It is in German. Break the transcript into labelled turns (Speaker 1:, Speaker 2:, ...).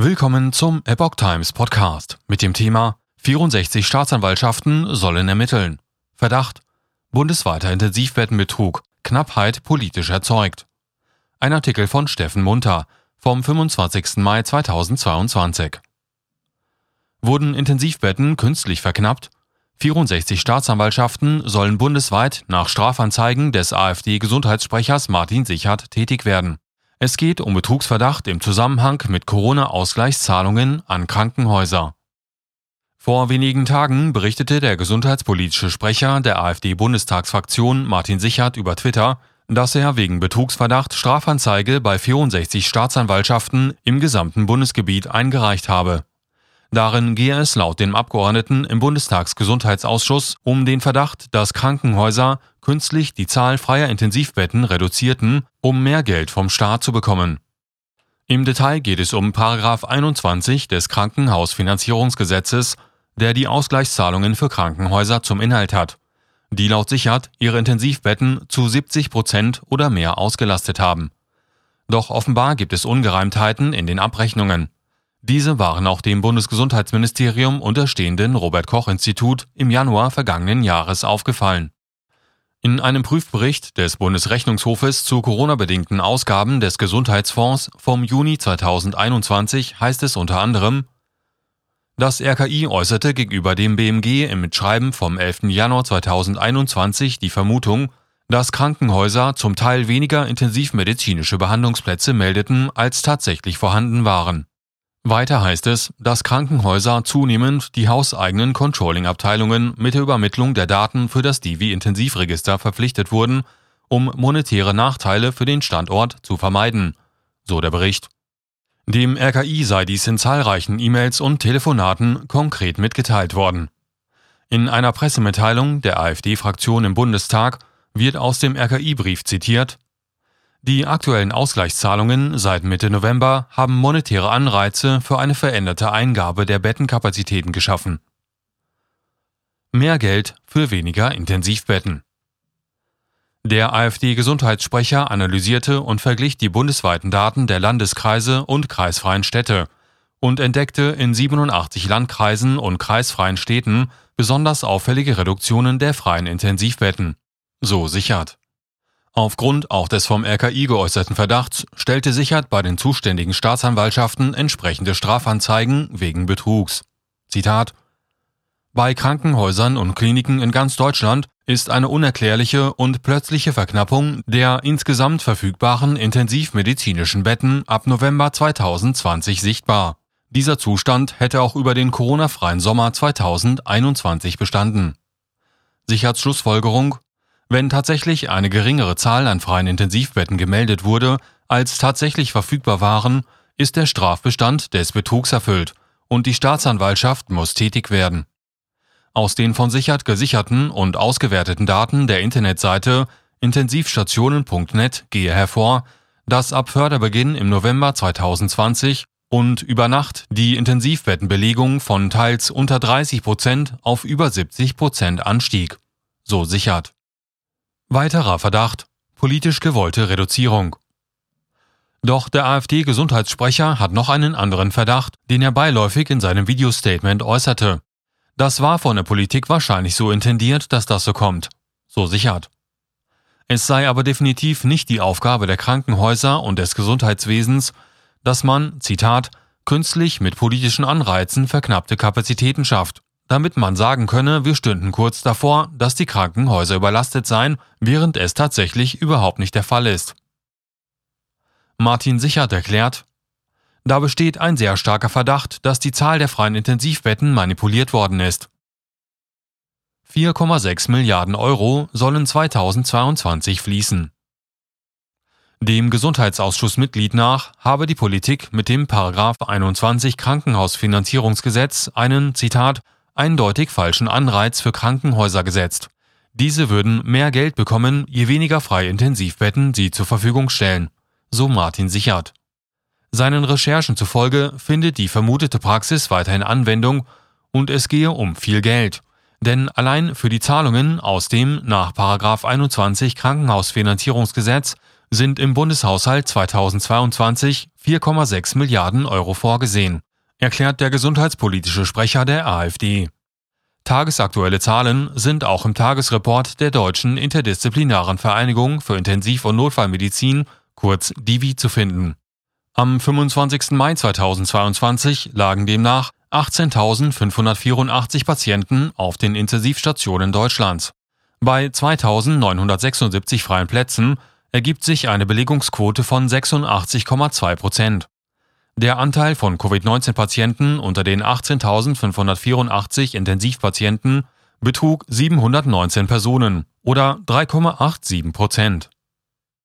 Speaker 1: Willkommen zum Epoch Times Podcast mit dem Thema 64 Staatsanwaltschaften sollen ermitteln. Verdacht bundesweiter Intensivbettenbetrug, Knappheit politisch erzeugt. Ein Artikel von Steffen Munter vom 25. Mai 2022. Wurden Intensivbetten künstlich verknappt? 64 Staatsanwaltschaften sollen bundesweit nach Strafanzeigen des AfD-Gesundheitssprechers Martin Sichert tätig werden. Es geht um Betrugsverdacht im Zusammenhang mit Corona-Ausgleichszahlungen an Krankenhäuser. Vor wenigen Tagen berichtete der gesundheitspolitische Sprecher der AfD-Bundestagsfraktion Martin Sichert über Twitter, dass er wegen Betrugsverdacht Strafanzeige bei 64 Staatsanwaltschaften im gesamten Bundesgebiet eingereicht habe. Darin gehe es laut dem Abgeordneten im Bundestagsgesundheitsausschuss um den Verdacht, dass Krankenhäuser künstlich die Zahl freier Intensivbetten reduzierten, um mehr Geld vom Staat zu bekommen. Im Detail geht es um 21 des Krankenhausfinanzierungsgesetzes, der die Ausgleichszahlungen für Krankenhäuser zum Inhalt hat, die laut Sichert ihre Intensivbetten zu 70 Prozent oder mehr ausgelastet haben. Doch offenbar gibt es Ungereimtheiten in den Abrechnungen. Diese waren auch dem Bundesgesundheitsministerium unterstehenden Robert Koch Institut im Januar vergangenen Jahres aufgefallen. In einem Prüfbericht des Bundesrechnungshofes zu Corona-bedingten Ausgaben des Gesundheitsfonds vom Juni 2021 heißt es unter anderem, das RKI äußerte gegenüber dem BMG im Mitschreiben vom 11. Januar 2021 die Vermutung, dass Krankenhäuser zum Teil weniger intensivmedizinische Behandlungsplätze meldeten, als tatsächlich vorhanden waren. Weiter heißt es, dass Krankenhäuser zunehmend die hauseigenen Controlling-Abteilungen mit der Übermittlung der Daten für das Divi-Intensivregister verpflichtet wurden, um monetäre Nachteile für den Standort zu vermeiden, so der Bericht. Dem RKI sei dies in zahlreichen E-Mails und Telefonaten konkret mitgeteilt worden. In einer Pressemitteilung der AfD-Fraktion im Bundestag wird aus dem RKI-Brief zitiert, die aktuellen Ausgleichszahlungen seit Mitte November haben monetäre Anreize für eine veränderte Eingabe der Bettenkapazitäten geschaffen. Mehr Geld für weniger Intensivbetten. Der AfD-Gesundheitssprecher analysierte und verglich die bundesweiten Daten der Landeskreise und kreisfreien Städte und entdeckte in 87 Landkreisen und kreisfreien Städten besonders auffällige Reduktionen der freien Intensivbetten. So sichert. Aufgrund auch des vom RKI geäußerten Verdachts stellte Sichert bei den zuständigen Staatsanwaltschaften entsprechende Strafanzeigen wegen Betrugs. Zitat Bei Krankenhäusern und Kliniken in ganz Deutschland ist eine unerklärliche und plötzliche Verknappung der insgesamt verfügbaren intensivmedizinischen Betten ab November 2020 sichtbar. Dieser Zustand hätte auch über den Corona-freien Sommer 2021 bestanden. Sicherts Schlussfolgerung wenn tatsächlich eine geringere Zahl an freien Intensivbetten gemeldet wurde, als tatsächlich verfügbar waren, ist der Strafbestand des Betrugs erfüllt und die Staatsanwaltschaft muss tätig werden. Aus den von Sichert gesicherten und ausgewerteten Daten der Internetseite intensivstationen.net gehe hervor, dass ab Förderbeginn im November 2020 und über Nacht die Intensivbettenbelegung von teils unter 30 Prozent auf über 70 Prozent anstieg. So sichert. Weiterer Verdacht politisch gewollte Reduzierung. Doch der AfD-Gesundheitssprecher hat noch einen anderen Verdacht, den er beiläufig in seinem Videostatement äußerte. Das war von der Politik wahrscheinlich so intendiert, dass das so kommt. So sichert. Es sei aber definitiv nicht die Aufgabe der Krankenhäuser und des Gesundheitswesens, dass man, Zitat, künstlich mit politischen Anreizen verknappte Kapazitäten schafft damit man sagen könne, wir stünden kurz davor, dass die Krankenhäuser überlastet seien, während es tatsächlich überhaupt nicht der Fall ist. Martin Sichert erklärt, da besteht ein sehr starker Verdacht, dass die Zahl der freien Intensivbetten manipuliert worden ist. 4,6 Milliarden Euro sollen 2022 fließen. Dem Gesundheitsausschussmitglied nach habe die Politik mit dem 21 Krankenhausfinanzierungsgesetz einen, Zitat, eindeutig falschen Anreiz für Krankenhäuser gesetzt. Diese würden mehr Geld bekommen, je weniger freie Intensivbetten sie zur Verfügung stellen, so Martin Sichert. Seinen Recherchen zufolge findet die vermutete Praxis weiterhin Anwendung und es gehe um viel Geld. Denn allein für die Zahlungen aus dem nach 21 Krankenhausfinanzierungsgesetz sind im Bundeshaushalt 2022 4,6 Milliarden Euro vorgesehen, erklärt der gesundheitspolitische Sprecher der AfD. Tagesaktuelle Zahlen sind auch im Tagesreport der Deutschen Interdisziplinaren Vereinigung für Intensiv- und Notfallmedizin, kurz DIVI, zu finden. Am 25. Mai 2022 lagen demnach 18.584 Patienten auf den Intensivstationen Deutschlands. Bei 2.976 freien Plätzen ergibt sich eine Belegungsquote von 86,2 Prozent. Der Anteil von Covid-19-Patienten unter den 18.584 Intensivpatienten betrug 719 Personen oder 3,87 Prozent.